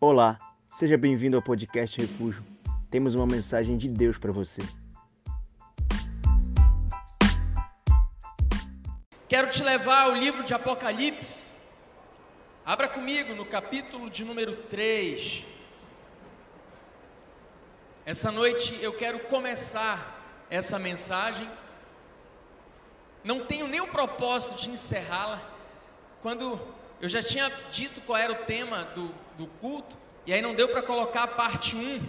Olá, seja bem-vindo ao podcast Refúgio. Temos uma mensagem de Deus para você. Quero te levar ao livro de Apocalipse. Abra comigo no capítulo de número 3. Essa noite eu quero começar essa mensagem. Não tenho nem o propósito de encerrá-la. Quando eu já tinha dito qual era o tema do, do culto, e aí não deu para colocar a parte 1,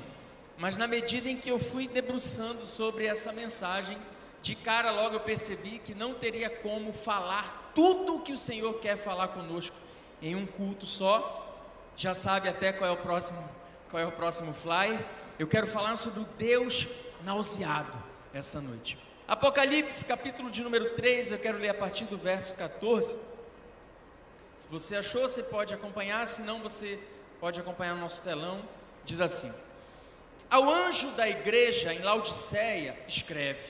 mas na medida em que eu fui debruçando sobre essa mensagem, de cara logo eu percebi que não teria como falar tudo o que o Senhor quer falar conosco em um culto só. Já sabe até qual é o próximo, qual é o próximo flyer. Eu quero falar sobre o Deus nauseado essa noite. Apocalipse, capítulo de número 3, eu quero ler a partir do verso 14. Você achou, você pode acompanhar, se não, você pode acompanhar no nosso telão. Diz assim: Ao anjo da igreja em Laodiceia, escreve: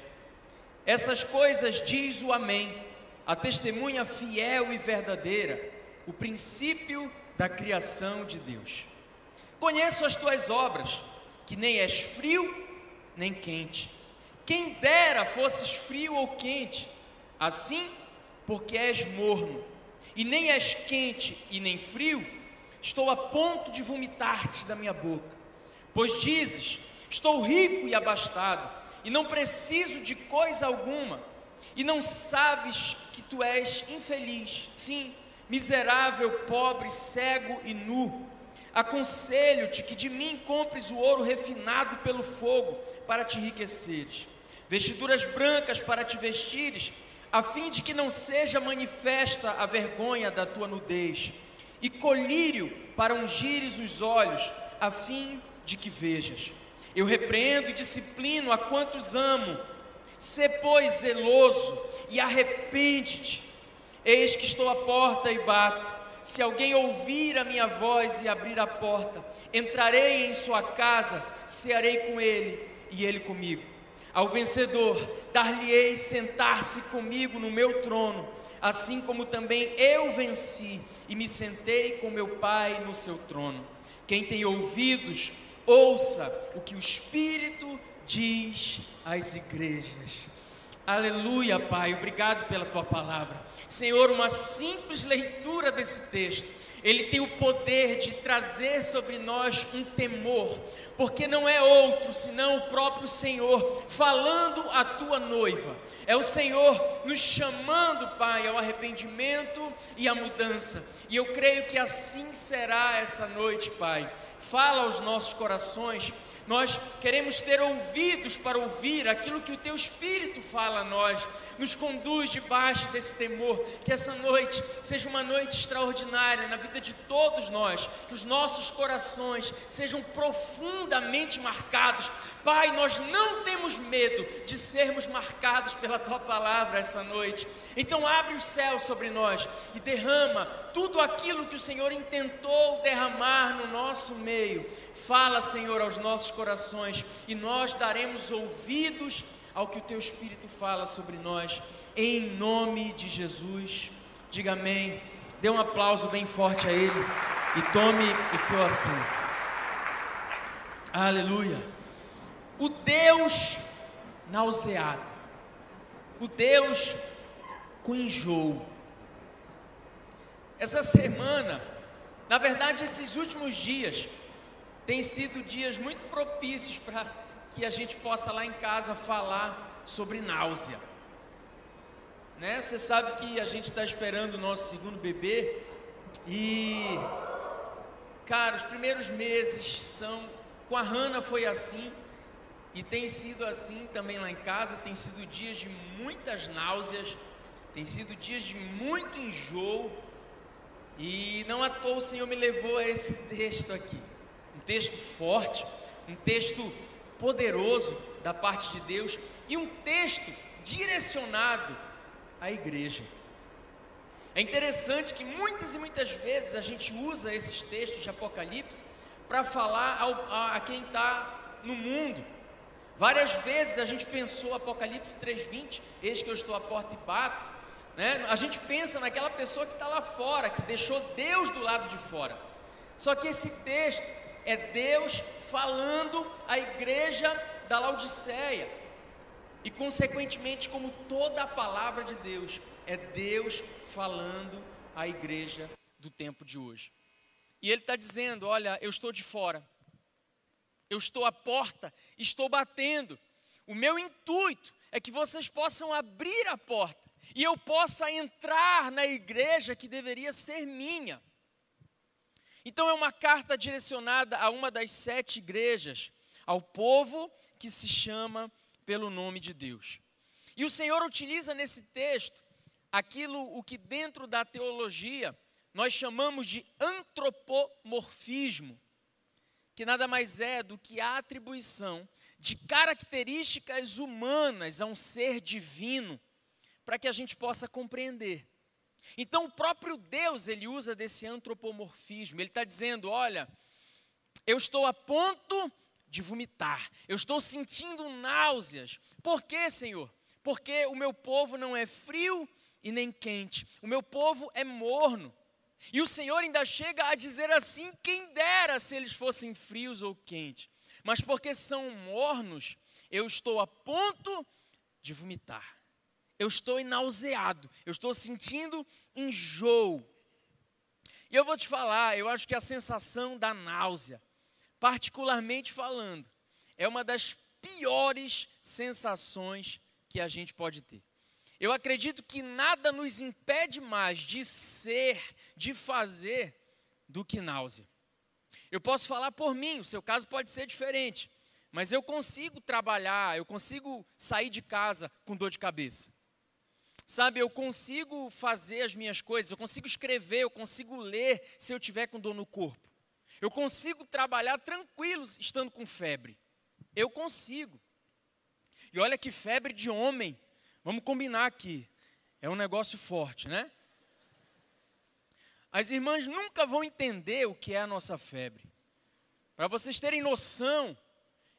Essas coisas diz o Amém, a testemunha fiel e verdadeira, o princípio da criação de Deus. Conheço as tuas obras, que nem és frio nem quente. Quem dera fosses frio ou quente, assim, porque és morno e nem és quente e nem frio, estou a ponto de vomitar-te da minha boca. Pois dizes: Estou rico e abastado, e não preciso de coisa alguma, e não sabes que tu és infeliz, sim, miserável, pobre, cego e nu. Aconselho-te que de mim compres o ouro refinado pelo fogo para te enriqueceres, vestiduras brancas para te vestires a fim de que não seja manifesta a vergonha da tua nudez, e colírio para ungires os olhos, a fim de que vejas. Eu repreendo e disciplino a quantos amo. Sê, pois, zeloso e arrepende-te. Eis que estou à porta e bato. Se alguém ouvir a minha voz e abrir a porta, entrarei em sua casa, cearei com ele e ele comigo. Ao vencedor, dar-lhe-ei sentar-se comigo no meu trono, assim como também eu venci e me sentei com meu Pai no seu trono. Quem tem ouvidos, ouça o que o Espírito diz às igrejas. Aleluia, Pai, obrigado pela tua palavra. Senhor, uma simples leitura desse texto ele tem o poder de trazer sobre nós um temor, porque não é outro senão o próprio Senhor falando à tua noiva. É o Senhor nos chamando, Pai, ao arrependimento e à mudança. E eu creio que assim será essa noite, Pai. Fala aos nossos corações nós queremos ter ouvidos para ouvir aquilo que o Teu Espírito fala a nós. Nos conduz debaixo desse temor. Que essa noite seja uma noite extraordinária na vida de todos nós. Que os nossos corações sejam profundamente marcados. Pai, nós não temos medo de sermos marcados pela Tua palavra essa noite. Então, abre o céu sobre nós e derrama tudo aquilo que o Senhor intentou derramar no nosso meio. Fala, Senhor, aos nossos corações e nós daremos ouvidos ao que o Teu Espírito fala sobre nós, em nome de Jesus. Diga amém. Dê um aplauso bem forte a Ele e tome o seu assento. Aleluia. O Deus nauseado, o Deus com enjoo. Essa semana, na verdade, esses últimos dias, têm sido dias muito propícios para que a gente possa lá em casa falar sobre náusea. Né? Você sabe que a gente está esperando o nosso segundo bebê e, cara, os primeiros meses são. Com a Hanna foi assim e tem sido assim também lá em casa. Tem sido dias de muitas náuseas, tem sido dias de muito enjoo. E não à toa o Senhor me levou a esse texto aqui. Um texto forte, um texto poderoso da parte de Deus e um texto direcionado à igreja. É interessante que muitas e muitas vezes a gente usa esses textos de Apocalipse para falar ao, a, a, quem está no mundo. Várias vezes a gente pensou Apocalipse 3:20, eis que eu estou à porta e bato. Né? A gente pensa naquela pessoa que está lá fora, que deixou Deus do lado de fora. Só que esse texto é Deus falando à igreja da Laodiceia. E consequentemente, como toda a palavra de Deus, é Deus falando à igreja do tempo de hoje. E ele está dizendo: Olha, eu estou de fora, eu estou à porta, estou batendo. O meu intuito é que vocês possam abrir a porta e eu possa entrar na igreja que deveria ser minha. Então é uma carta direcionada a uma das sete igrejas, ao povo que se chama pelo nome de Deus. E o Senhor utiliza nesse texto aquilo o que dentro da teologia nós chamamos de antropomorfismo, que nada mais é do que a atribuição de características humanas a um ser divino, para que a gente possa compreender. Então, o próprio Deus, ele usa desse antropomorfismo, ele está dizendo: olha, eu estou a ponto de vomitar, eu estou sentindo náuseas. Por quê, Senhor? Porque o meu povo não é frio e nem quente, o meu povo é morno. E o Senhor ainda chega a dizer assim: quem dera se eles fossem frios ou quentes mas porque são mornos, eu estou a ponto de vomitar. Eu estou nauseado, eu estou sentindo enjoo. E eu vou te falar, eu acho que a sensação da náusea, particularmente falando, é uma das piores sensações que a gente pode ter. Eu acredito que nada nos impede mais de ser, de fazer, do que náusea. Eu posso falar por mim, o seu caso pode ser diferente, mas eu consigo trabalhar, eu consigo sair de casa com dor de cabeça. Sabe, eu consigo fazer as minhas coisas, eu consigo escrever, eu consigo ler se eu tiver com dor no corpo. Eu consigo trabalhar tranquilo estando com febre. Eu consigo. E olha que febre de homem. Vamos combinar aqui. É um negócio forte, né? As irmãs nunca vão entender o que é a nossa febre. Para vocês terem noção,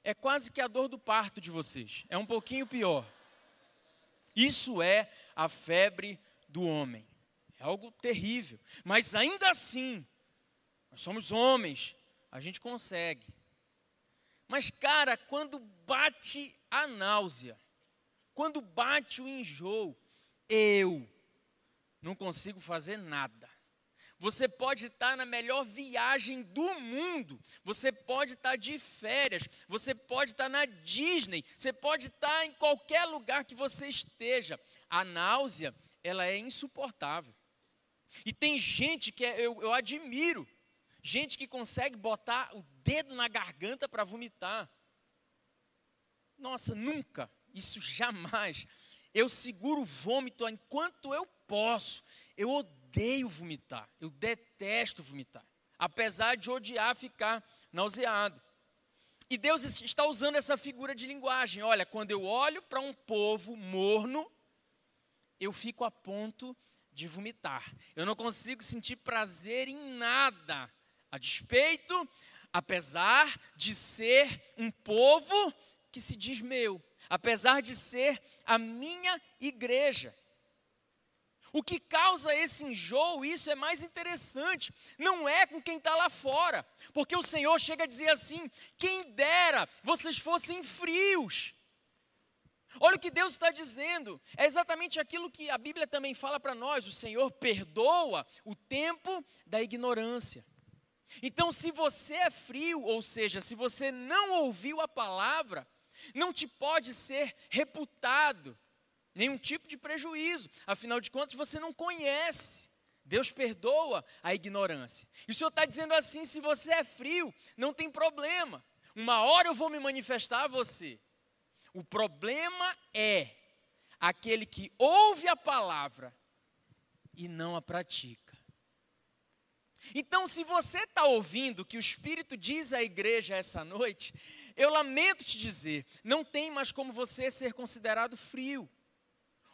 é quase que a dor do parto de vocês. É um pouquinho pior. Isso é a febre do homem. É algo terrível. Mas ainda assim, nós somos homens, a gente consegue. Mas, cara, quando bate a náusea, quando bate o enjoo, eu não consigo fazer nada. Você pode estar na melhor viagem do mundo. Você pode estar de férias. Você pode estar na Disney. Você pode estar em qualquer lugar que você esteja. A náusea, ela é insuportável. E tem gente que é, eu, eu admiro. Gente que consegue botar o dedo na garganta para vomitar. Nossa, nunca. Isso jamais. Eu seguro o vômito enquanto eu posso. Eu odeio odeio vomitar, eu detesto vomitar, apesar de odiar ficar nauseado. E Deus está usando essa figura de linguagem. Olha, quando eu olho para um povo morno, eu fico a ponto de vomitar. Eu não consigo sentir prazer em nada, a despeito, apesar de ser um povo que se diz meu, apesar de ser a minha igreja. O que causa esse enjoo, isso é mais interessante, não é com quem está lá fora, porque o Senhor chega a dizer assim: quem dera vocês fossem frios. Olha o que Deus está dizendo, é exatamente aquilo que a Bíblia também fala para nós: o Senhor perdoa o tempo da ignorância. Então, se você é frio, ou seja, se você não ouviu a palavra, não te pode ser reputado nenhum tipo de prejuízo, afinal de contas você não conhece. Deus perdoa a ignorância. E o Senhor está dizendo assim: se você é frio, não tem problema. Uma hora eu vou me manifestar a você. O problema é aquele que ouve a palavra e não a pratica. Então, se você está ouvindo o que o Espírito diz à igreja essa noite, eu lamento te dizer, não tem mais como você ser considerado frio.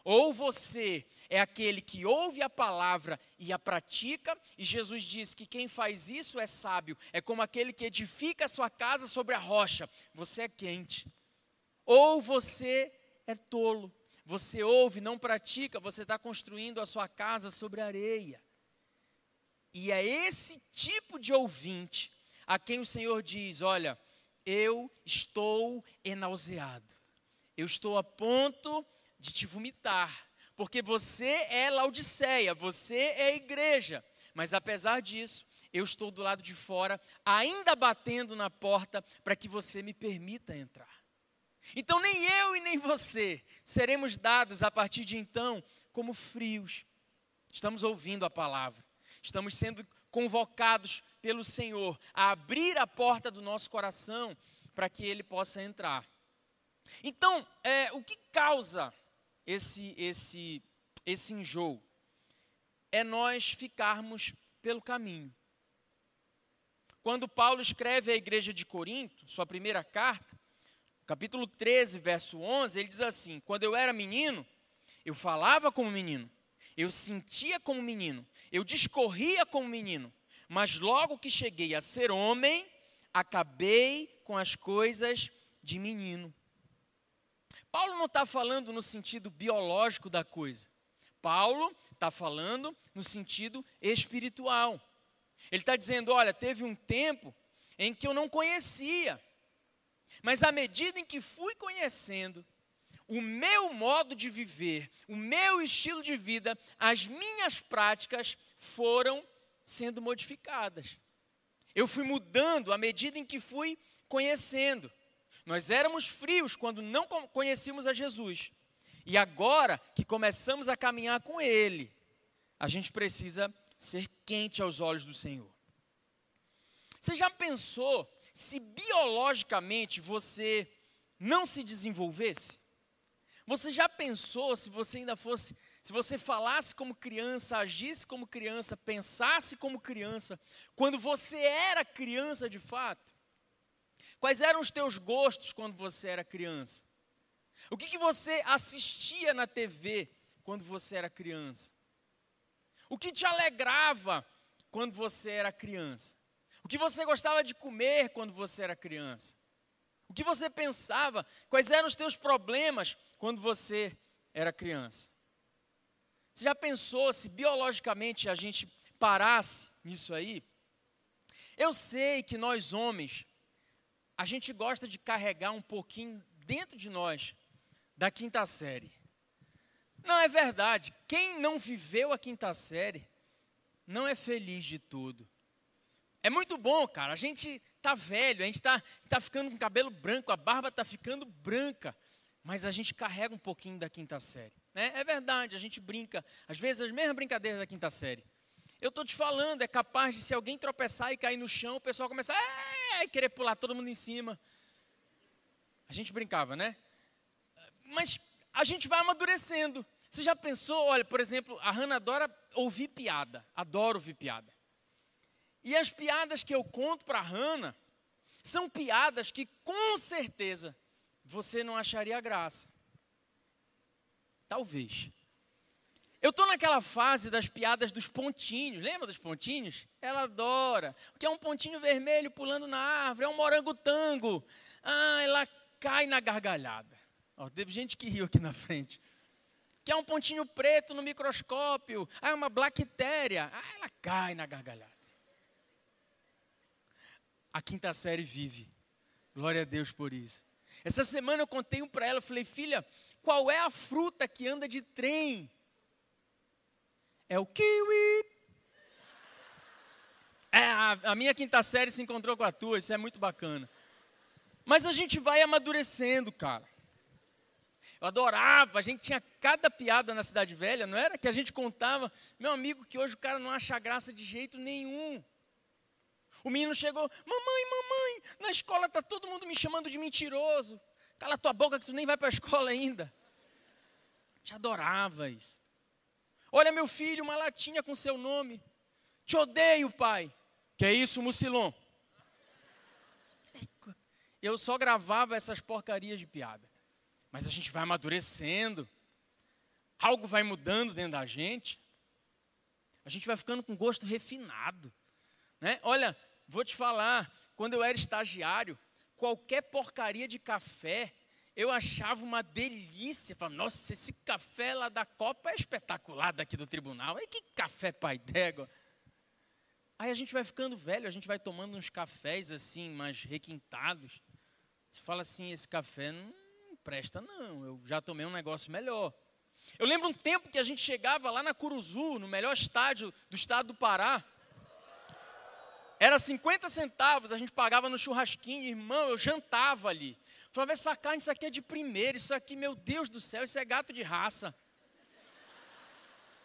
Ou você é aquele que ouve a palavra e a pratica, e Jesus diz que quem faz isso é sábio, é como aquele que edifica a sua casa sobre a rocha, você é quente. Ou você é tolo, você ouve, não pratica, você está construindo a sua casa sobre areia. E é esse tipo de ouvinte a quem o Senhor diz: Olha, eu estou enauseado, eu estou a ponto de te vomitar, porque você é Laodiceia, você é igreja, mas apesar disso, eu estou do lado de fora, ainda batendo na porta para que você me permita entrar. Então, nem eu e nem você seremos dados a partir de então como frios. Estamos ouvindo a palavra, estamos sendo convocados pelo Senhor a abrir a porta do nosso coração para que Ele possa entrar. Então, é, o que causa esse, esse, esse enjoo? É nós ficarmos pelo caminho. Quando Paulo escreve à igreja de Corinto, sua primeira carta, capítulo 13, verso 11, ele diz assim: Quando eu era menino, eu falava como menino, eu sentia como menino, eu discorria como menino, mas logo que cheguei a ser homem, acabei com as coisas de menino. Paulo não está falando no sentido biológico da coisa. Paulo está falando no sentido espiritual. Ele está dizendo: olha, teve um tempo em que eu não conhecia, mas à medida em que fui conhecendo, o meu modo de viver, o meu estilo de vida, as minhas práticas foram sendo modificadas. Eu fui mudando à medida em que fui conhecendo. Nós éramos frios quando não conhecíamos a Jesus. E agora que começamos a caminhar com Ele, a gente precisa ser quente aos olhos do Senhor. Você já pensou se biologicamente você não se desenvolvesse? Você já pensou se você ainda fosse, se você falasse como criança, agisse como criança, pensasse como criança, quando você era criança de fato? Quais eram os teus gostos quando você era criança? O que, que você assistia na TV quando você era criança? O que te alegrava quando você era criança? O que você gostava de comer quando você era criança? O que você pensava? Quais eram os teus problemas quando você era criança? Você já pensou se biologicamente a gente parasse nisso aí? Eu sei que nós homens, a gente gosta de carregar um pouquinho dentro de nós da quinta série. Não é verdade. Quem não viveu a quinta série não é feliz de tudo. É muito bom, cara. A gente tá velho, a gente tá, tá ficando com cabelo branco, a barba tá ficando branca, mas a gente carrega um pouquinho da quinta série. Né? É verdade, a gente brinca, às vezes as mesmas brincadeiras da quinta série. Eu estou te falando, é capaz de se alguém tropeçar e cair no chão, o pessoal começar a querer pular todo mundo em cima. A gente brincava, né? Mas a gente vai amadurecendo. Você já pensou, olha, por exemplo, a Hanna adora ouvir piada, adora ouvir piada. E as piadas que eu conto para a Hanna são piadas que com certeza você não acharia graça. Talvez. Eu estou naquela fase das piadas dos pontinhos. Lembra dos pontinhos? Ela adora. O que é um pontinho vermelho pulando na árvore? É um morango-tango. Ah, ela cai na gargalhada. Ó, teve gente que riu aqui na frente que é um pontinho preto no microscópio, ah, é uma bactéria, ah, ela cai na gargalhada. A quinta série vive. Glória a Deus por isso. Essa semana eu contei um para ela, falei, filha, qual é a fruta que anda de trem? É o kiwi. É, a, a minha quinta série se encontrou com a tua, isso é muito bacana. Mas a gente vai amadurecendo, cara. Eu adorava, a gente tinha cada piada na Cidade Velha, não era? Que a gente contava, meu amigo, que hoje o cara não acha graça de jeito nenhum. O menino chegou, mamãe, mamãe, na escola está todo mundo me chamando de mentiroso. Cala tua boca que tu nem vai para a escola ainda. Te adorava isso. Olha meu filho, uma latinha com seu nome. Te odeio, pai. Que é isso, Mucilon? Eu só gravava essas porcarias de piada. Mas a gente vai amadurecendo, algo vai mudando dentro da gente, a gente vai ficando com gosto refinado. Né? Olha, vou te falar, quando eu era estagiário, qualquer porcaria de café, eu achava uma delícia. Falava, nossa, esse café lá da Copa é espetacular daqui do tribunal. E que café pai d'égua. Aí a gente vai ficando velho, a gente vai tomando uns cafés assim, mais requintados. Você fala assim, esse café não presta não, eu já tomei um negócio melhor. Eu lembro um tempo que a gente chegava lá na Curuzu, no melhor estádio do estado do Pará. Era 50 centavos, a gente pagava no churrasquinho, irmão, eu jantava ali. Falava, essa carne, isso aqui é de primeira, isso aqui, meu Deus do céu, isso é gato de raça.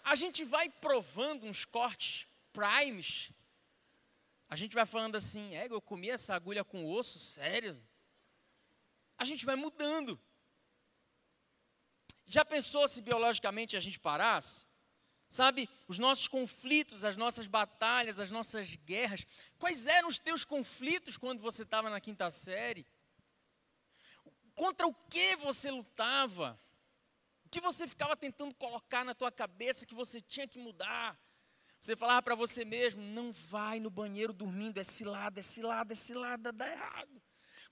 A gente vai provando uns cortes primes. A gente vai falando assim, é, eu comi essa agulha com osso, sério. A gente vai mudando. Já pensou se biologicamente a gente parasse? Sabe, os nossos conflitos, as nossas batalhas, as nossas guerras. Quais eram os teus conflitos quando você estava na quinta série? Contra o que você lutava? O que você ficava tentando colocar na tua cabeça que você tinha que mudar? Você falava para você mesmo: não vai no banheiro dormindo, é cilada, é cilada, é cilada, dá errado.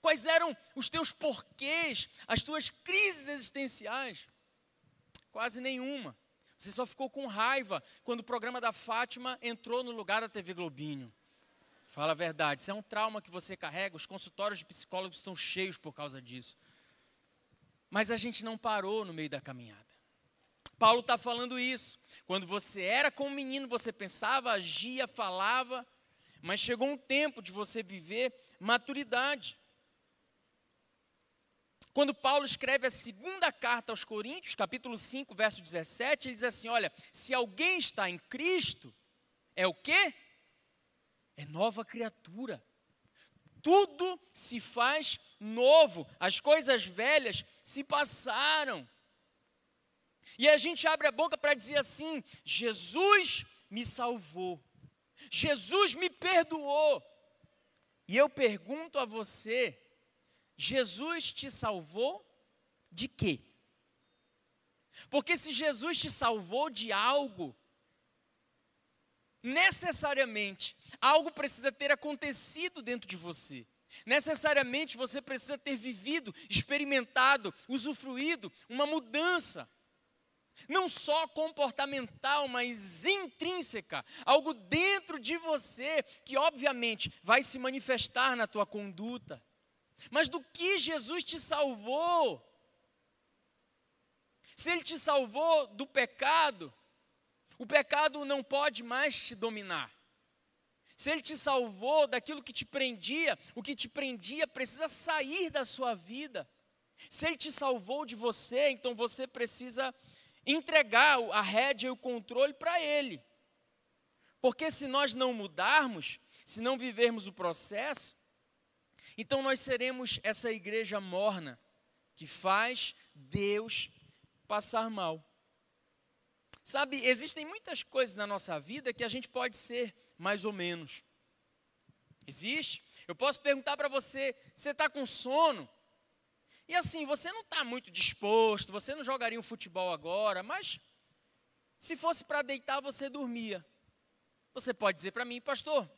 Quais eram os teus porquês, as tuas crises existenciais? Quase nenhuma. Você só ficou com raiva quando o programa da Fátima entrou no lugar da TV Globinho. Fala a verdade, isso é um trauma que você carrega, os consultórios de psicólogos estão cheios por causa disso. Mas a gente não parou no meio da caminhada. Paulo está falando isso. Quando você era como menino, você pensava, agia, falava, mas chegou um tempo de você viver maturidade. Quando Paulo escreve a segunda carta aos Coríntios, capítulo 5, verso 17, ele diz assim: Olha, se alguém está em Cristo, é o quê? É nova criatura. Tudo se faz novo, as coisas velhas se passaram. E a gente abre a boca para dizer assim: Jesus me salvou, Jesus me perdoou. E eu pergunto a você, Jesus te salvou de quê? Porque se Jesus te salvou de algo, necessariamente algo precisa ter acontecido dentro de você. Necessariamente você precisa ter vivido, experimentado, usufruído uma mudança. Não só comportamental, mas intrínseca, algo dentro de você que obviamente vai se manifestar na tua conduta mas do que Jesus te salvou. Se Ele te salvou do pecado, o pecado não pode mais te dominar. Se Ele te salvou daquilo que te prendia, o que te prendia precisa sair da sua vida. Se Ele te salvou de você, então você precisa entregar a rédea e o controle para Ele. Porque se nós não mudarmos, se não vivermos o processo, então nós seremos essa igreja morna que faz Deus passar mal. Sabe, existem muitas coisas na nossa vida que a gente pode ser mais ou menos. Existe? Eu posso perguntar para você: você está com sono? E assim, você não está muito disposto, você não jogaria um futebol agora, mas se fosse para deitar, você dormia. Você pode dizer para mim, pastor,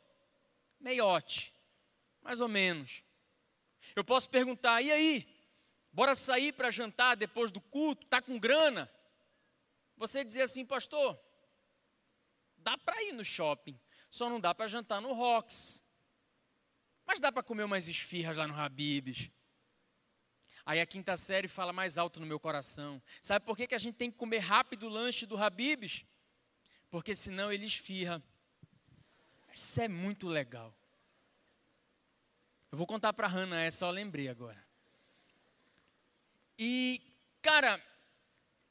meiote, mais ou menos. Eu posso perguntar: e aí? Bora sair para jantar depois do culto? Tá com grana? Você dizer assim, pastor, dá para ir no shopping, só não dá para jantar no Rocks. Mas dá para comer umas esfirras lá no Habib's. Aí a quinta série fala mais alto no meu coração. Sabe por que, que a gente tem que comer rápido o lanche do Habib's? Porque senão ele esfirra. Isso é muito legal. Eu vou contar para a Hannah essa, eu lembrei agora. E, cara,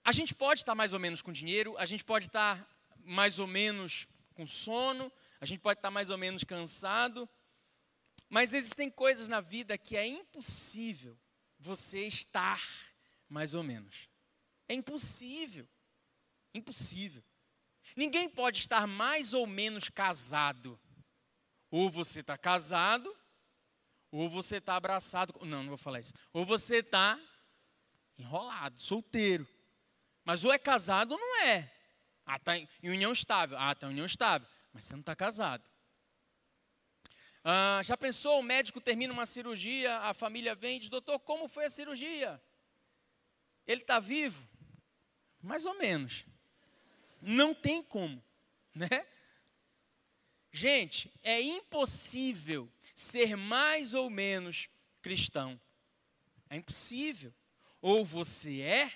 a gente pode estar mais ou menos com dinheiro, a gente pode estar mais ou menos com sono, a gente pode estar mais ou menos cansado, mas existem coisas na vida que é impossível você estar mais ou menos. É impossível. Impossível. Ninguém pode estar mais ou menos casado. Ou você está casado, ou você está abraçado. Não, não vou falar isso. Ou você está enrolado, solteiro. Mas ou é casado ou não é. Ah, está em união estável. Ah, está em união estável. Mas você não está casado. Ah, já pensou, o médico termina uma cirurgia, a família vem e diz, doutor, como foi a cirurgia? Ele está vivo? Mais ou menos. Não tem como, né? Gente, é impossível ser mais ou menos cristão. É impossível. Ou você é,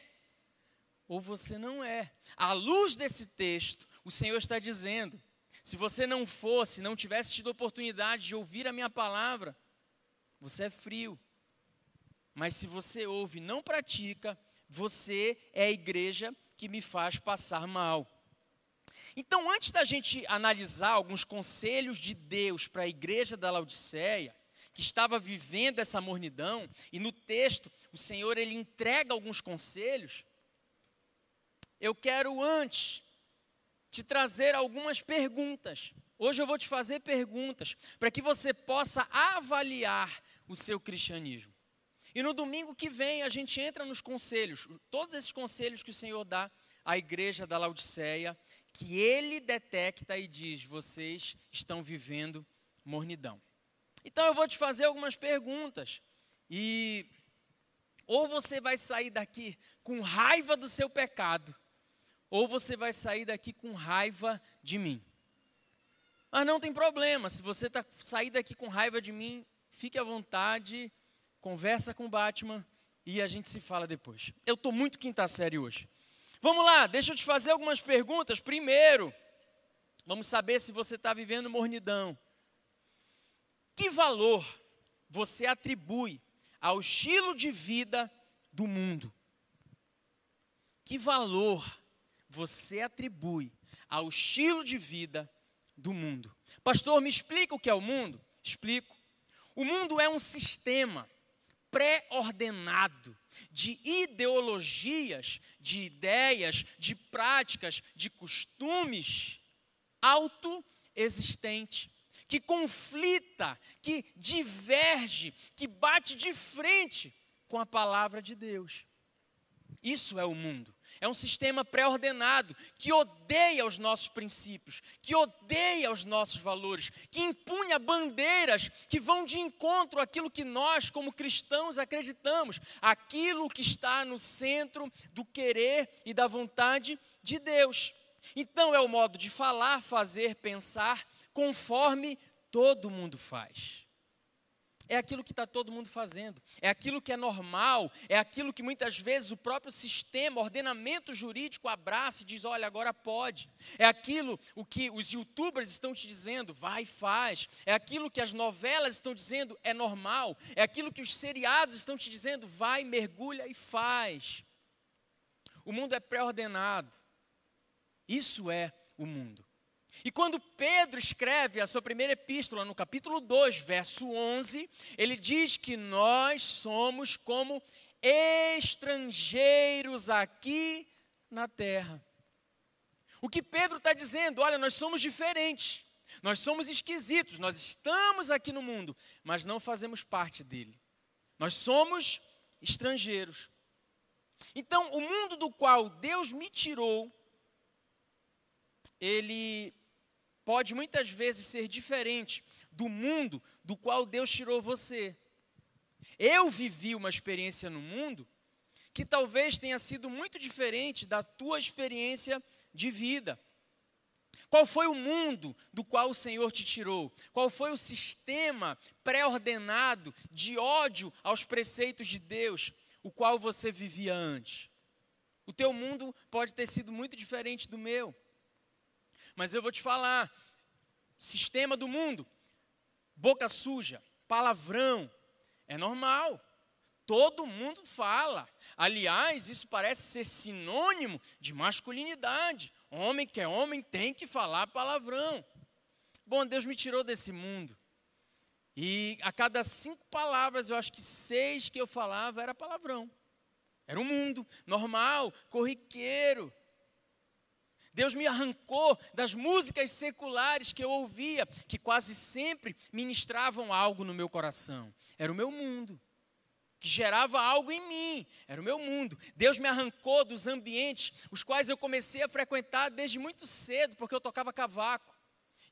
ou você não é. À luz desse texto, o Senhor está dizendo: se você não fosse, não tivesse tido oportunidade de ouvir a minha palavra, você é frio. Mas se você ouve e não pratica, você é a igreja que me faz passar mal. Então, antes da gente analisar alguns conselhos de Deus para a igreja da Laodiceia, que estava vivendo essa mornidão, e no texto o Senhor ele entrega alguns conselhos, eu quero antes te trazer algumas perguntas. Hoje eu vou te fazer perguntas para que você possa avaliar o seu cristianismo. E no domingo que vem a gente entra nos conselhos, todos esses conselhos que o Senhor dá à igreja da Laodiceia, que ele detecta e diz: vocês estão vivendo mornidão. Então eu vou te fazer algumas perguntas e ou você vai sair daqui com raiva do seu pecado, ou você vai sair daqui com raiva de mim. Mas não tem problema, se você tá, sair daqui com raiva de mim, fique à vontade, conversa com o Batman e a gente se fala depois. Eu estou muito quinta série hoje. Vamos lá, deixa eu te fazer algumas perguntas. Primeiro, vamos saber se você está vivendo mornidão. Que valor você atribui ao estilo de vida do mundo? Que valor você atribui ao estilo de vida do mundo? Pastor, me explica o que é o mundo? Explico. O mundo é um sistema pré-ordenado de ideologias, de ideias, de práticas, de costumes autoexistente que conflita, que diverge, que bate de frente com a palavra de Deus. Isso é o mundo. É um sistema pré-ordenado que odeia os nossos princípios, que odeia os nossos valores, que impunha bandeiras que vão de encontro àquilo que nós, como cristãos, acreditamos, aquilo que está no centro do querer e da vontade de Deus. Então, é o modo de falar, fazer, pensar conforme todo mundo faz. É aquilo que está todo mundo fazendo, é aquilo que é normal, é aquilo que muitas vezes o próprio sistema, ordenamento jurídico abraça e diz: olha, agora pode. É aquilo o que os youtubers estão te dizendo, vai e faz. É aquilo que as novelas estão dizendo, é normal. É aquilo que os seriados estão te dizendo, vai, mergulha e faz. O mundo é pré-ordenado. Isso é o mundo. E quando Pedro escreve a sua primeira epístola, no capítulo 2, verso 11, ele diz que nós somos como estrangeiros aqui na terra. O que Pedro está dizendo? Olha, nós somos diferentes, nós somos esquisitos, nós estamos aqui no mundo, mas não fazemos parte dele. Nós somos estrangeiros. Então, o mundo do qual Deus me tirou, ele pode muitas vezes ser diferente do mundo do qual Deus tirou você. Eu vivi uma experiência no mundo que talvez tenha sido muito diferente da tua experiência de vida. Qual foi o mundo do qual o Senhor te tirou? Qual foi o sistema pré-ordenado de ódio aos preceitos de Deus, o qual você vivia antes? O teu mundo pode ter sido muito diferente do meu. Mas eu vou te falar, sistema do mundo, boca suja, palavrão, é normal. Todo mundo fala. Aliás, isso parece ser sinônimo de masculinidade. Homem que é homem tem que falar palavrão. Bom, Deus me tirou desse mundo. E a cada cinco palavras, eu acho que seis que eu falava era palavrão. Era um mundo normal, corriqueiro. Deus me arrancou das músicas seculares que eu ouvia, que quase sempre ministravam algo no meu coração. Era o meu mundo, que gerava algo em mim, era o meu mundo. Deus me arrancou dos ambientes os quais eu comecei a frequentar desde muito cedo, porque eu tocava cavaco.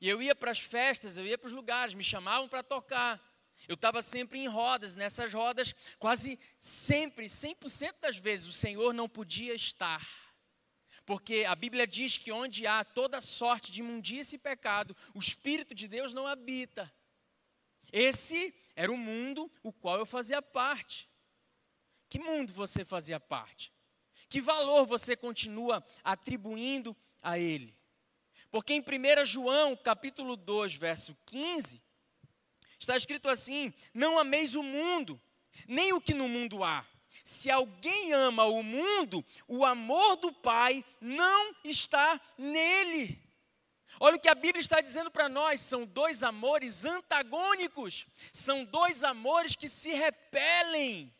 E eu ia para as festas, eu ia para os lugares, me chamavam para tocar. Eu estava sempre em rodas, nessas rodas, quase sempre, 100% das vezes, o Senhor não podia estar Porque a Bíblia diz que onde há toda sorte de imundícia e pecado, o Espírito de Deus não habita. Esse era o mundo o qual eu fazia parte. Que mundo você fazia parte? Que valor você continua atribuindo a ele? Porque em 1 João, capítulo 2, verso 15, está escrito assim: Não ameis o mundo, nem o que no mundo há. Se alguém ama o mundo, o amor do Pai não está nele. Olha o que a Bíblia está dizendo para nós: são dois amores antagônicos, são dois amores que se repelem.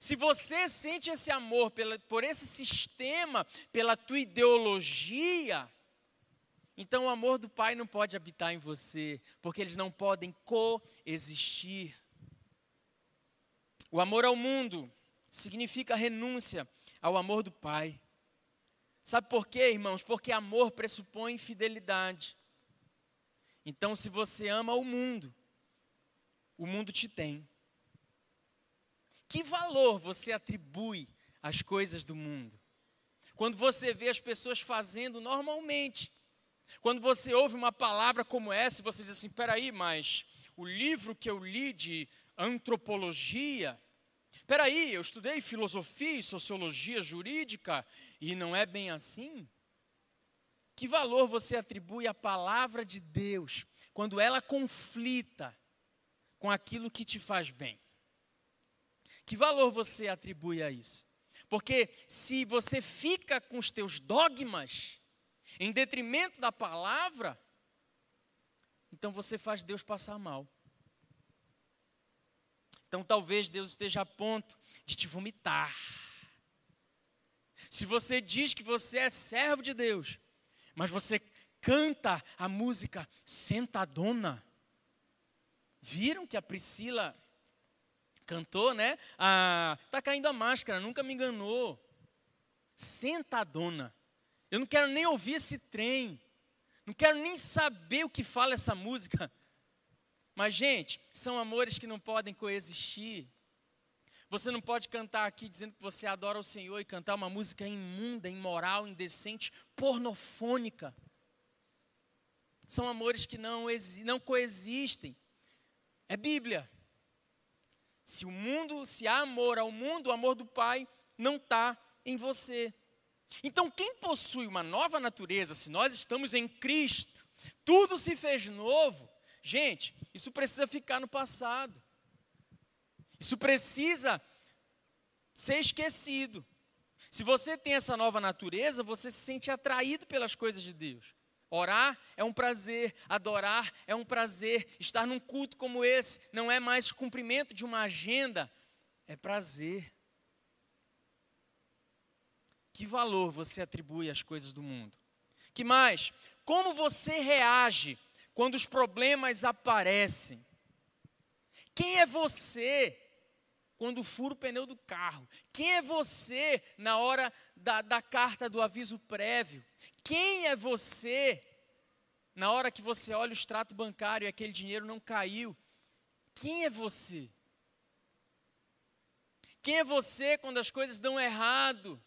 Se você sente esse amor pela, por esse sistema, pela tua ideologia, então o amor do Pai não pode habitar em você, porque eles não podem coexistir. O amor ao mundo significa renúncia ao amor do Pai. Sabe por quê, irmãos? Porque amor pressupõe fidelidade. Então, se você ama o mundo, o mundo te tem. Que valor você atribui às coisas do mundo? Quando você vê as pessoas fazendo normalmente, quando você ouve uma palavra como essa, você diz assim: peraí, mas o livro que eu li de antropologia Peraí, eu estudei filosofia e sociologia jurídica e não é bem assim? Que valor você atribui à palavra de Deus quando ela conflita com aquilo que te faz bem? Que valor você atribui a isso? Porque se você fica com os teus dogmas em detrimento da palavra, então você faz Deus passar mal. Então talvez Deus esteja a ponto de te vomitar. Se você diz que você é servo de Deus, mas você canta a música sentadona. Viram que a Priscila cantou, né? Ah, tá caindo a máscara, nunca me enganou. Sentadona. Eu não quero nem ouvir esse trem. Não quero nem saber o que fala essa música. Mas, gente, são amores que não podem coexistir. Você não pode cantar aqui dizendo que você adora o Senhor e cantar uma música imunda, imoral, indecente, pornofônica. São amores que não, não coexistem. É Bíblia. Se o mundo, se há amor ao mundo, o amor do Pai não está em você. Então, quem possui uma nova natureza, se nós estamos em Cristo, tudo se fez novo, Gente, isso precisa ficar no passado. Isso precisa ser esquecido. Se você tem essa nova natureza, você se sente atraído pelas coisas de Deus. Orar é um prazer, adorar é um prazer, estar num culto como esse não é mais cumprimento de uma agenda, é prazer. Que valor você atribui às coisas do mundo? Que mais? Como você reage quando os problemas aparecem. Quem é você quando fura o pneu do carro? Quem é você na hora da, da carta do aviso prévio? Quem é você na hora que você olha o extrato bancário e aquele dinheiro não caiu? Quem é você? Quem é você quando as coisas dão errado?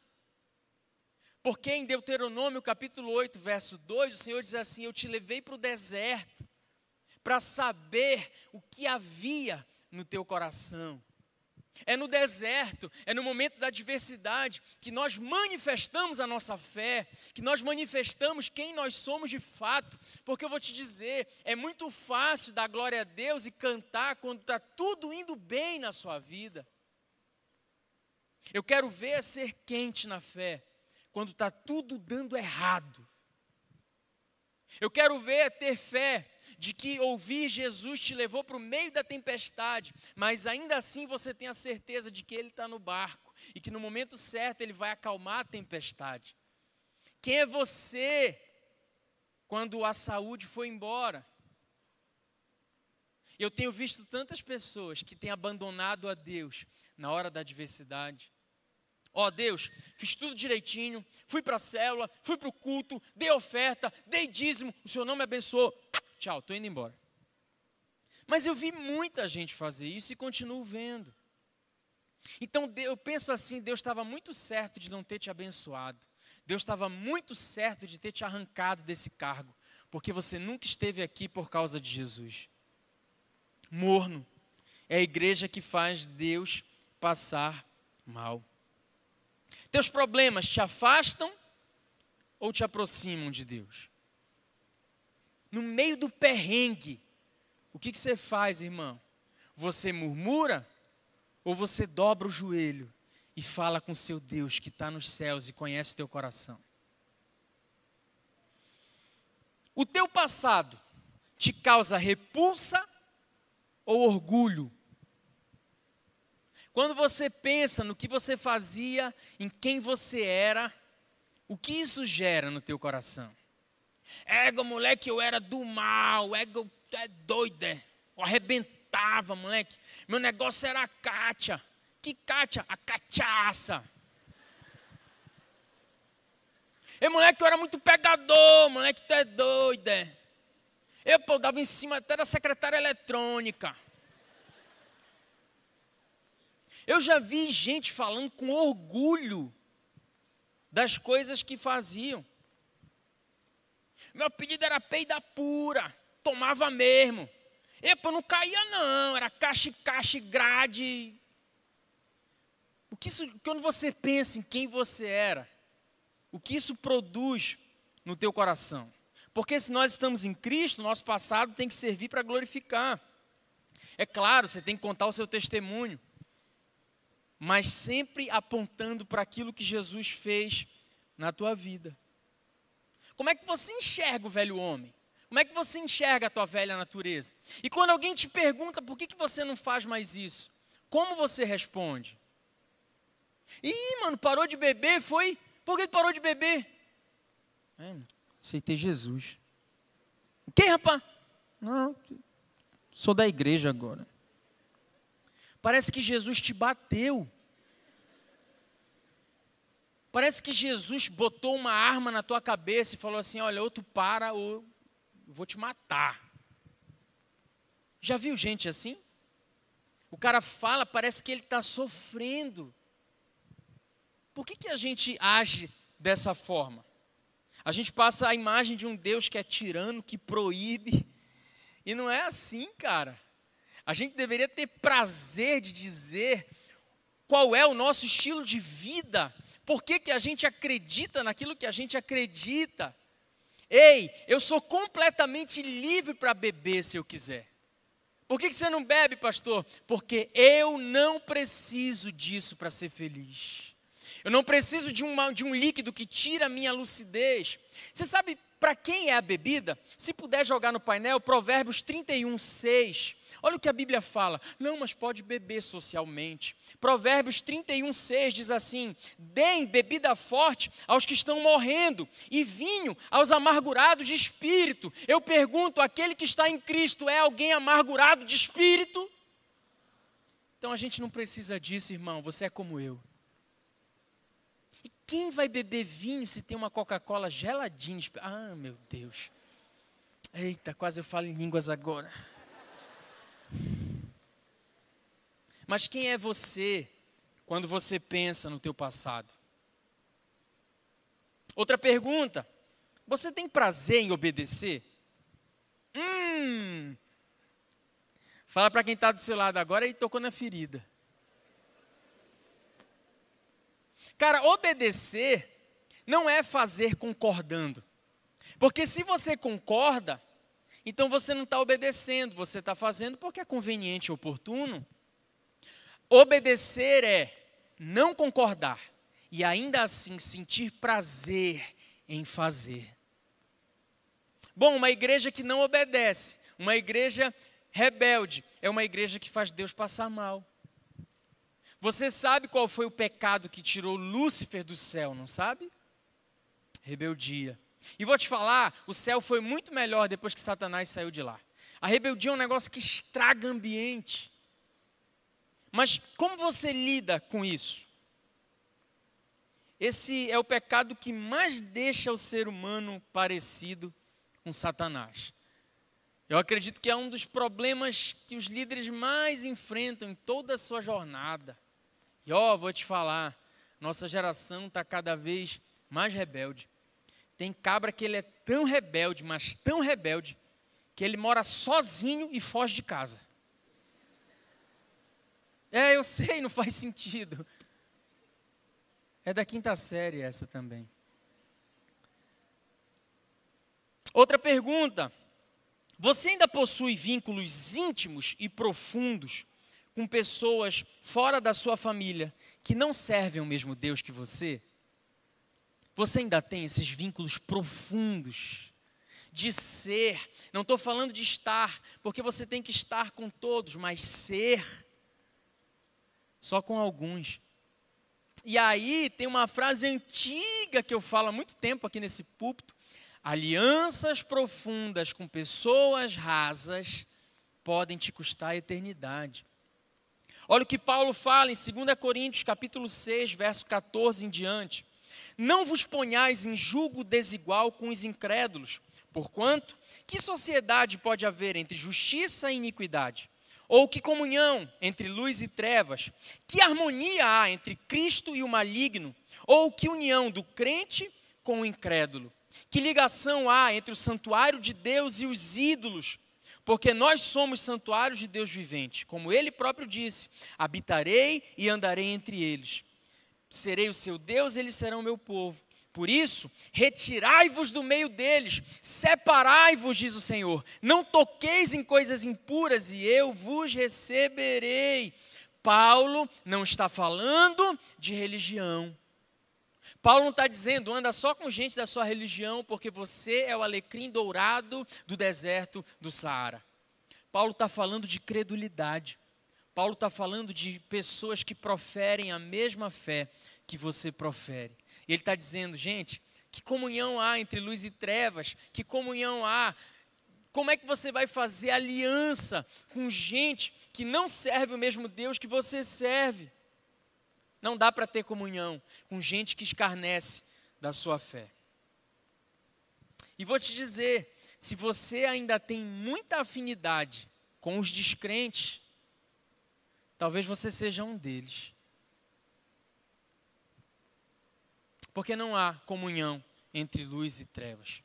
Porque em Deuteronômio capítulo 8, verso 2, o Senhor diz assim: Eu te levei para o deserto para saber o que havia no teu coração. É no deserto, é no momento da adversidade que nós manifestamos a nossa fé, que nós manifestamos quem nós somos de fato. Porque eu vou te dizer, é muito fácil dar glória a Deus e cantar quando está tudo indo bem na sua vida. Eu quero ver ser quente na fé quando está tudo dando errado. Eu quero ver ter fé de que ouvir Jesus te levou para o meio da tempestade, mas ainda assim você tem a certeza de que Ele está no barco e que no momento certo Ele vai acalmar a tempestade. Quem é você quando a saúde foi embora? Eu tenho visto tantas pessoas que têm abandonado a Deus na hora da adversidade. Ó oh, Deus, fiz tudo direitinho, fui para a célula, fui para o culto, dei oferta, dei dízimo, o Senhor não me abençoou. Tchau, estou indo embora. Mas eu vi muita gente fazer isso e continuo vendo. Então eu penso assim: Deus estava muito certo de não ter te abençoado. Deus estava muito certo de ter te arrancado desse cargo, porque você nunca esteve aqui por causa de Jesus. Morno é a igreja que faz Deus passar mal. Teus problemas te afastam ou te aproximam de Deus? No meio do perrengue, o que, que você faz, irmão? Você murmura ou você dobra o joelho e fala com seu Deus que está nos céus e conhece o teu coração? O teu passado te causa repulsa ou orgulho? Quando você pensa no que você fazia, em quem você era, o que isso gera no teu coração? Ego, moleque, eu era do mal, ego, é doido, é. Eu arrebentava, moleque. Meu negócio era a Kátia. Que Kátia? A cachaça. E moleque, eu era muito pegador, moleque, tu é doido, é. Eu, pô, dava em cima até da secretária eletrônica. Eu já vi gente falando com orgulho das coisas que faziam. Meu apelido era peida pura, tomava mesmo. Epa, não caía não, era caixa, caixa, grade. O que isso, quando você pensa em quem você era, o que isso produz no teu coração? Porque se nós estamos em Cristo, nosso passado tem que servir para glorificar. É claro, você tem que contar o seu testemunho, mas sempre apontando para aquilo que Jesus fez na tua vida. Como é que você enxerga o velho homem? Como é que você enxerga a tua velha natureza? E quando alguém te pergunta por que, que você não faz mais isso, como você responde? Ih, mano, parou de beber, foi? Por que parou de beber? É, Aceitei Jesus. O que, rapaz? Não, sou da igreja agora. Parece que Jesus te bateu. Parece que Jesus botou uma arma na tua cabeça e falou assim: olha, ou tu para ou vou te matar. Já viu gente assim? O cara fala, parece que ele está sofrendo. Por que, que a gente age dessa forma? A gente passa a imagem de um Deus que é tirano, que proíbe. E não é assim, cara. A gente deveria ter prazer de dizer qual é o nosso estilo de vida. Por que, que a gente acredita naquilo que a gente acredita? Ei, eu sou completamente livre para beber se eu quiser. Por que, que você não bebe, pastor? Porque eu não preciso disso para ser feliz. Eu não preciso de, uma, de um líquido que tira a minha lucidez. Você sabe para quem é a bebida? Se puder jogar no painel, Provérbios 31, 6. Olha o que a Bíblia fala. Não, mas pode beber socialmente. Provérbios 31, 6 diz assim: Deem bebida forte aos que estão morrendo, e vinho aos amargurados de espírito. Eu pergunto: aquele que está em Cristo é alguém amargurado de espírito? Então a gente não precisa disso, irmão. Você é como eu. Quem vai beber vinho se tem uma Coca-Cola geladinha? Ah, meu Deus. Eita, quase eu falo em línguas agora. Mas quem é você quando você pensa no teu passado? Outra pergunta. Você tem prazer em obedecer? Hum. Fala para quem está do seu lado agora e tocou na ferida. Cara, obedecer não é fazer concordando. Porque se você concorda, então você não está obedecendo, você está fazendo porque é conveniente e oportuno. Obedecer é não concordar e ainda assim sentir prazer em fazer. Bom, uma igreja que não obedece, uma igreja rebelde, é uma igreja que faz Deus passar mal. Você sabe qual foi o pecado que tirou Lúcifer do céu, não sabe? Rebeldia. E vou te falar, o céu foi muito melhor depois que Satanás saiu de lá. A rebeldia é um negócio que estraga ambiente. Mas como você lida com isso? Esse é o pecado que mais deixa o ser humano parecido com Satanás. Eu acredito que é um dos problemas que os líderes mais enfrentam em toda a sua jornada. E ó, vou te falar, nossa geração está cada vez mais rebelde. Tem cabra que ele é tão rebelde, mas tão rebelde, que ele mora sozinho e foge de casa. É, eu sei, não faz sentido. É da quinta série essa também. Outra pergunta. Você ainda possui vínculos íntimos e profundos com pessoas fora da sua família que não servem o mesmo Deus que você? Você ainda tem esses vínculos profundos de ser. Não estou falando de estar, porque você tem que estar com todos, mas ser só com alguns. E aí tem uma frase antiga que eu falo há muito tempo aqui nesse púlpito: alianças profundas com pessoas rasas podem te custar a eternidade. Olha o que Paulo fala em 2 Coríntios, capítulo 6, verso 14 em diante. Não vos ponhais em julgo desigual com os incrédulos, porquanto que sociedade pode haver entre justiça e iniquidade? Ou que comunhão entre luz e trevas? Que harmonia há entre Cristo e o maligno? Ou que união do crente com o incrédulo? Que ligação há entre o santuário de Deus e os ídolos? Porque nós somos santuários de Deus vivente. Como ele próprio disse: habitarei e andarei entre eles. Serei o seu Deus, eles serão meu povo. Por isso, retirai-vos do meio deles, separai-vos, diz o Senhor. Não toqueis em coisas impuras e eu vos receberei. Paulo não está falando de religião. Paulo não está dizendo, anda só com gente da sua religião, porque você é o alecrim dourado do deserto do Saara. Paulo está falando de credulidade. Paulo está falando de pessoas que proferem a mesma fé que você profere. E ele está dizendo, gente, que comunhão há entre luz e trevas? Que comunhão há? Como é que você vai fazer aliança com gente que não serve o mesmo Deus que você serve? Não dá para ter comunhão com gente que escarnece da sua fé. E vou te dizer, se você ainda tem muita afinidade com os descrentes, talvez você seja um deles. Porque não há comunhão entre luz e trevas.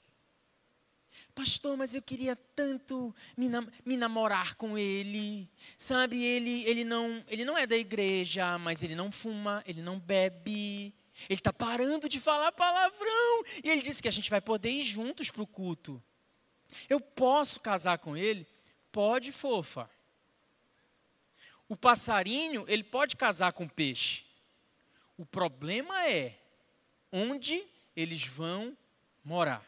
Pastor, mas eu queria tanto me, nam me, namorar com ele. Sabe, ele, ele, não, ele não é da igreja, mas ele não fuma, ele não bebe. Ele está parando de falar palavrão. E ele disse que a gente vai poder ir juntos para o culto. Eu posso casar com ele? Pode, fofa. O passarinho, ele pode casar com peixe. O problema é onde eles vão morar.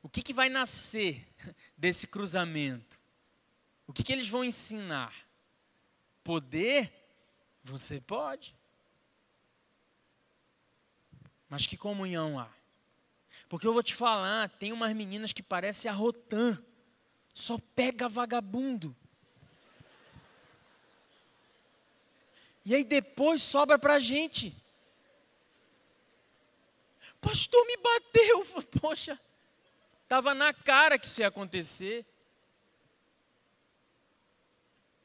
O que, que vai nascer desse cruzamento? O que, que eles vão ensinar? Poder? Você pode. Mas que comunhão há? Porque eu vou te falar, tem umas meninas que parecem a Rotan, só pega vagabundo. E aí depois sobra para a gente. Pastor, me bateu. Poxa, estava na cara que isso ia acontecer.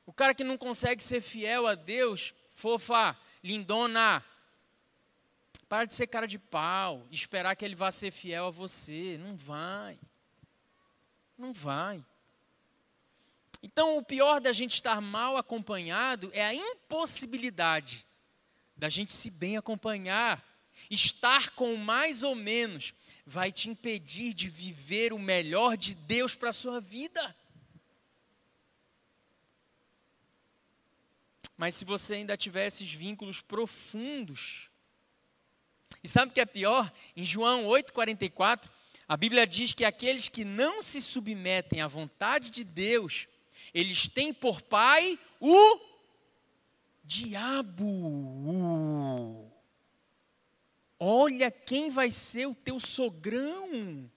O cara que não consegue ser fiel a Deus, fofa, lindona, para de ser cara de pau, esperar que ele vá ser fiel a você. Não vai. Não vai. Então, o pior da gente estar mal acompanhado é a impossibilidade da gente se bem acompanhar. Estar com mais ou menos vai te impedir de viver o melhor de Deus para a sua vida. Mas se você ainda tiver esses vínculos profundos, e sabe o que é pior? Em João 8,44, a Bíblia diz que aqueles que não se submetem à vontade de Deus, eles têm por pai o diabo. Olha quem vai ser o teu sogrão.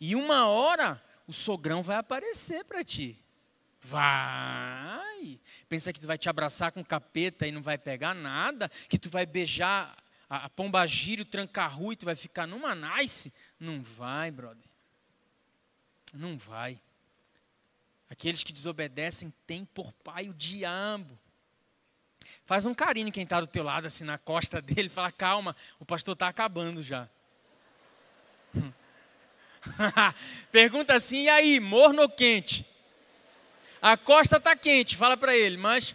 E uma hora o sogrão vai aparecer para ti. Vai. Pensa que tu vai te abraçar com capeta e não vai pegar nada, que tu vai beijar a pomba gírio, tranca-rua e tu vai ficar numa nice. Não vai, brother. Não vai. Aqueles que desobedecem têm por pai o diabo. Faz um carinho quem está do teu lado, assim, na costa dele. Fala, calma, o pastor está acabando já. Pergunta assim, e aí, morno ou quente? A costa está quente, fala para ele, mas.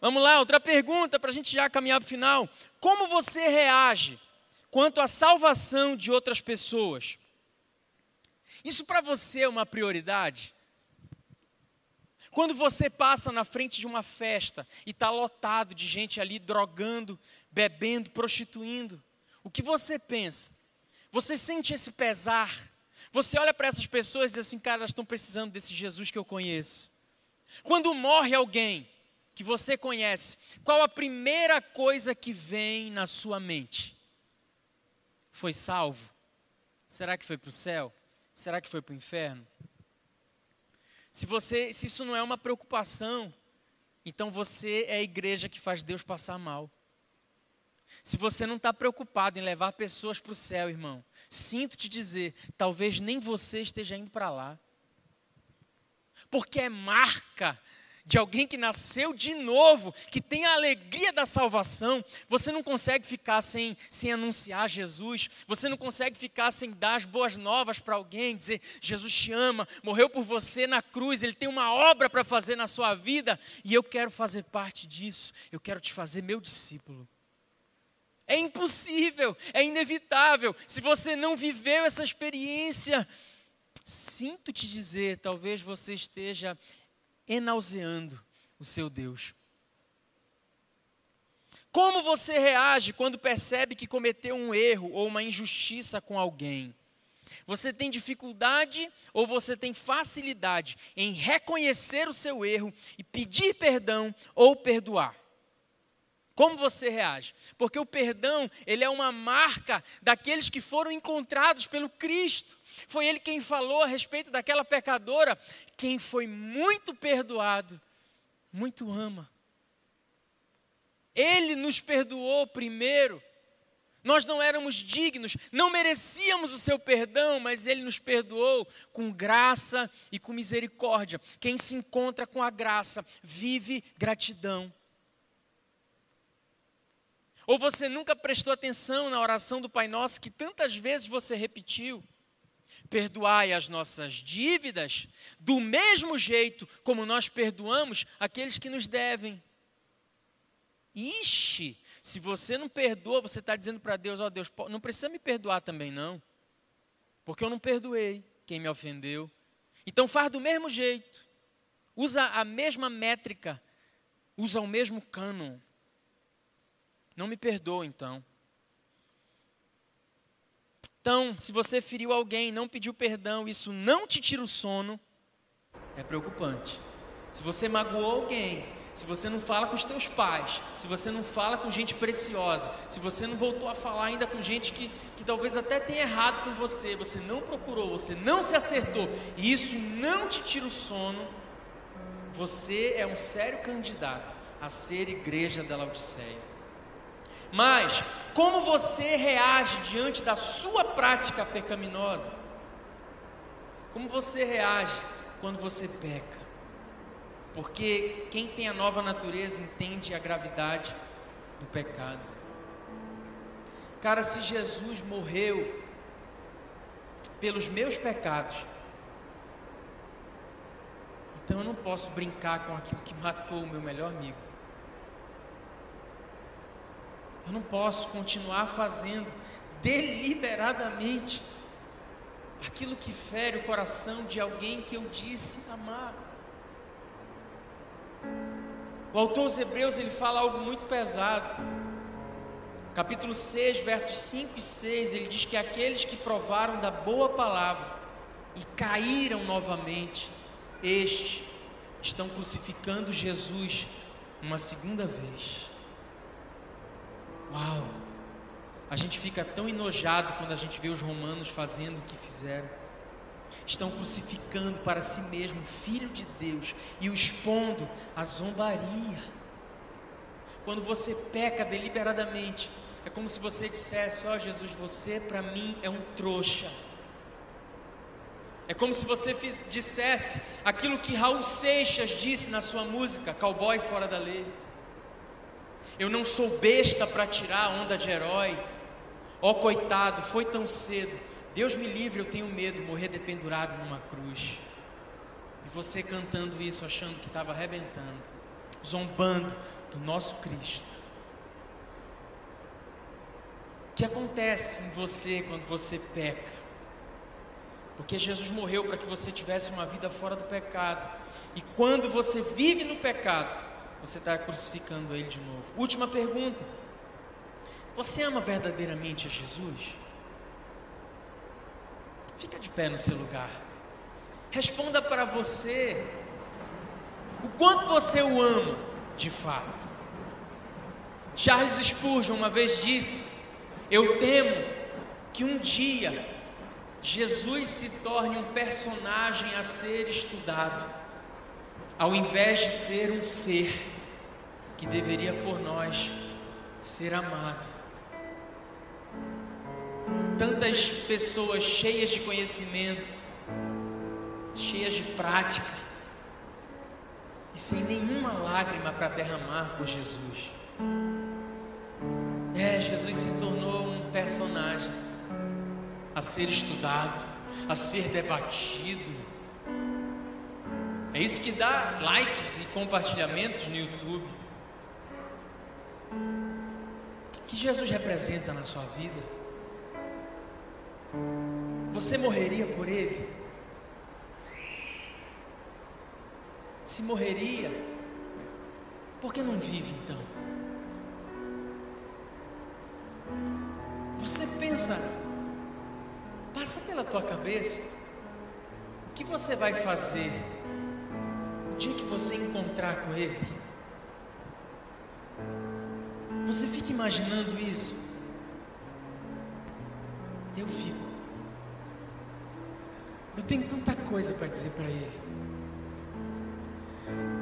Vamos lá, outra pergunta para a gente já caminhar para o final. Como você reage quanto à salvação de outras pessoas? Isso para você é uma prioridade? Quando você passa na frente de uma festa e está lotado de gente ali drogando, bebendo, prostituindo, o que você pensa? Você sente esse pesar? Você olha para essas pessoas e diz assim, cara, elas estão precisando desse Jesus que eu conheço. Quando morre alguém que você conhece, qual a primeira coisa que vem na sua mente? Foi salvo? Será que foi para o céu? Será que foi para o inferno? Se você, se isso não é uma preocupação, então você é a igreja que faz Deus passar mal. Se você não está preocupado em levar pessoas para o céu, irmão, sinto te dizer, talvez nem você esteja indo para lá. Porque é marca de alguém que nasceu de novo, que tem a alegria da salvação, você não consegue ficar sem, sem anunciar Jesus, você não consegue ficar sem dar as boas novas para alguém, dizer: Jesus te ama, morreu por você na cruz, Ele tem uma obra para fazer na sua vida e eu quero fazer parte disso, eu quero te fazer meu discípulo. É impossível, é inevitável. Se você não viveu essa experiência, sinto te dizer, talvez você esteja enauseando o seu Deus. Como você reage quando percebe que cometeu um erro ou uma injustiça com alguém? Você tem dificuldade ou você tem facilidade em reconhecer o seu erro e pedir perdão ou perdoar? Como você reage? Porque o perdão, ele é uma marca daqueles que foram encontrados pelo Cristo. Foi ele quem falou a respeito daquela pecadora, quem foi muito perdoado, muito ama. Ele nos perdoou primeiro. Nós não éramos dignos, não merecíamos o seu perdão, mas ele nos perdoou com graça e com misericórdia. Quem se encontra com a graça vive gratidão. Ou você nunca prestou atenção na oração do Pai Nosso que tantas vezes você repetiu? Perdoai as nossas dívidas do mesmo jeito como nós perdoamos aqueles que nos devem. Ixi, se você não perdoa, você está dizendo para Deus: Ó oh, Deus, não precisa me perdoar também, não, porque eu não perdoei quem me ofendeu. Então faz do mesmo jeito, usa a mesma métrica, usa o mesmo cânon. Não me perdoa então. Então, se você feriu alguém, não pediu perdão, isso não te tira o sono, é preocupante. Se você magoou alguém, se você não fala com os teus pais, se você não fala com gente preciosa, se você não voltou a falar ainda com gente que, que talvez até tenha errado com você, você não procurou, você não se acertou, e isso não te tira o sono, você é um sério candidato a ser igreja da Laodiceia. Mas, como você reage diante da sua prática pecaminosa? Como você reage quando você peca? Porque quem tem a nova natureza entende a gravidade do pecado. Cara, se Jesus morreu pelos meus pecados, então eu não posso brincar com aquilo que matou o meu melhor amigo. Eu não posso continuar fazendo deliberadamente aquilo que fere o coração de alguém que eu disse amar. O autor dos Hebreus ele fala algo muito pesado. Capítulo 6, versos 5 e 6, ele diz que aqueles que provaram da boa palavra e caíram novamente, estes estão crucificando Jesus uma segunda vez. Uau! A gente fica tão enojado quando a gente vê os romanos fazendo o que fizeram. Estão crucificando para si mesmo o Filho de Deus e o expondo à zombaria. Quando você peca deliberadamente, é como se você dissesse: Ó oh, Jesus, você para mim é um trouxa. É como se você dissesse aquilo que Raul Seixas disse na sua música, Cowboy Fora da Lei. Eu não sou besta para tirar a onda de herói. Ó oh, coitado, foi tão cedo. Deus me livre, eu tenho medo, morrer dependurado numa cruz. E você cantando isso, achando que estava arrebentando, zombando do nosso Cristo. O que acontece em você quando você peca? Porque Jesus morreu para que você tivesse uma vida fora do pecado. E quando você vive no pecado, você está crucificando Ele de novo. Última pergunta: Você ama verdadeiramente a Jesus? Fica de pé no seu lugar. Responda para você o quanto você o ama de fato. Charles Spurgeon uma vez disse: Eu temo que um dia Jesus se torne um personagem a ser estudado, ao invés de ser um ser que deveria por nós ser amado. Tantas pessoas cheias de conhecimento, cheias de prática, e sem nenhuma lágrima para derramar por Jesus. É, Jesus se tornou um personagem a ser estudado, a ser debatido. É isso que dá likes e compartilhamentos no YouTube. Que Jesus representa na sua vida? Você morreria por Ele? Se morreria, por que não vive então? Você pensa Passa pela tua cabeça o que você vai fazer o dia que você encontrar com Ele. Você fica imaginando isso? Eu fico. Eu tenho tanta coisa para dizer para Ele.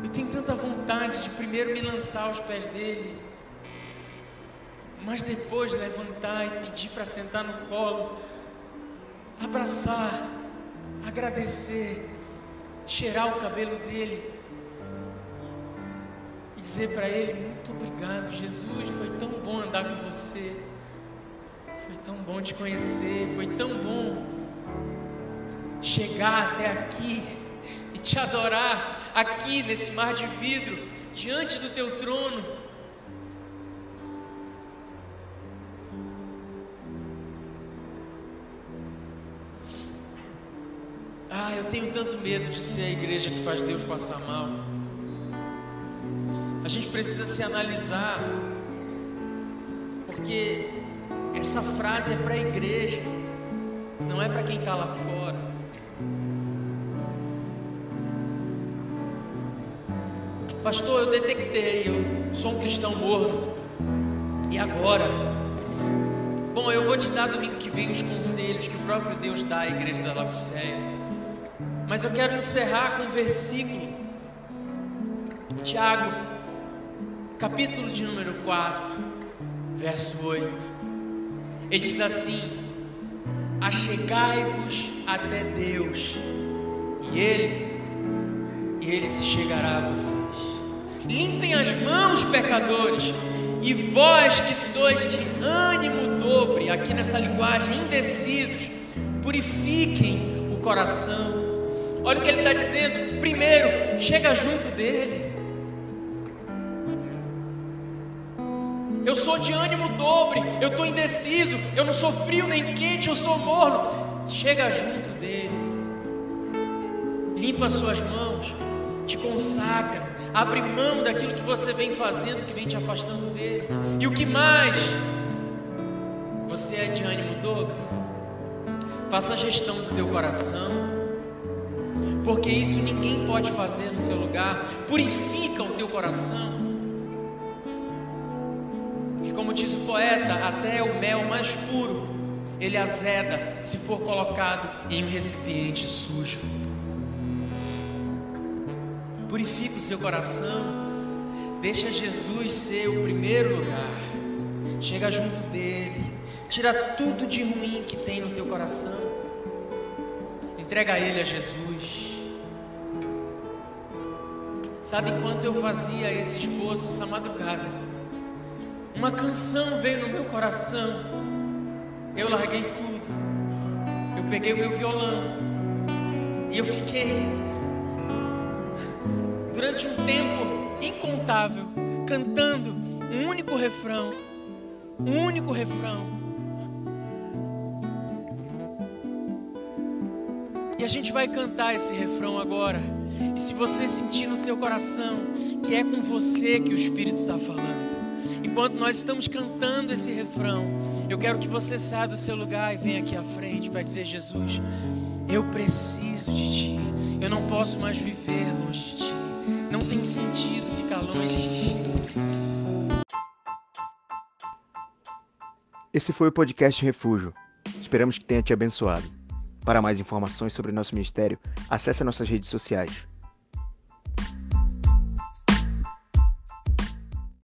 Eu tenho tanta vontade de primeiro me lançar aos pés dele, mas depois levantar e pedir para sentar no colo abraçar, agradecer, cheirar o cabelo dele dizer para ele: Muito obrigado, Jesus. Foi tão bom andar com você, foi tão bom te conhecer, foi tão bom chegar até aqui e te adorar aqui nesse mar de vidro, diante do teu trono. Ah, eu tenho tanto medo de ser a igreja que faz Deus passar mal. A gente precisa se analisar, porque essa frase é para a igreja, não é para quem está lá fora. Pastor, eu detectei, eu sou um cristão morno. E agora? Bom, eu vou te dar domingo que vem os conselhos que o próprio Deus dá à igreja da Laodiceia. Mas eu quero encerrar com um versículo, Tiago, capítulo de número 4, verso 8. Ele diz assim: Achegai-vos até Deus, e Ele, e Ele se chegará a vocês. Limpem as mãos, pecadores, e vós que sois de ânimo dobre, aqui nessa linguagem, indecisos, purifiquem o coração Olha o que ele está dizendo. Primeiro, chega junto dele. De ânimo dobre, eu estou indeciso, eu não sou frio nem quente, eu sou morno. Chega junto dele, limpa as suas mãos, te consagra, abre mão daquilo que você vem fazendo, que vem te afastando dele. E o que mais? Você é de ânimo dobre? Faça a gestão do teu coração porque isso ninguém pode fazer no seu lugar. Purifica o teu coração. Diz o poeta, até o mel mais puro ele azeda se for colocado em um recipiente sujo. Purifica o seu coração. Deixa Jesus ser o primeiro lugar. Chega junto dele. Tira tudo de ruim que tem no teu coração Entrega ele a Jesus. Sabe enquanto eu fazia esse esboço essa madrugada? Uma canção veio no meu coração. Eu larguei tudo. Eu peguei o meu violão. E eu fiquei durante um tempo incontável cantando um único refrão. Um único refrão. E a gente vai cantar esse refrão agora. E se você sentir no seu coração que é com você que o Espírito está falando, enquanto nós estamos cantando esse refrão, eu quero que você saia do seu lugar e venha aqui à frente para dizer: Jesus, eu preciso de Ti. Eu não posso mais viver longe de Ti. Não tem sentido ficar longe de Ti. Esse foi o podcast Refúgio. Esperamos que tenha te abençoado. Para mais informações sobre nosso ministério, acesse nossas redes sociais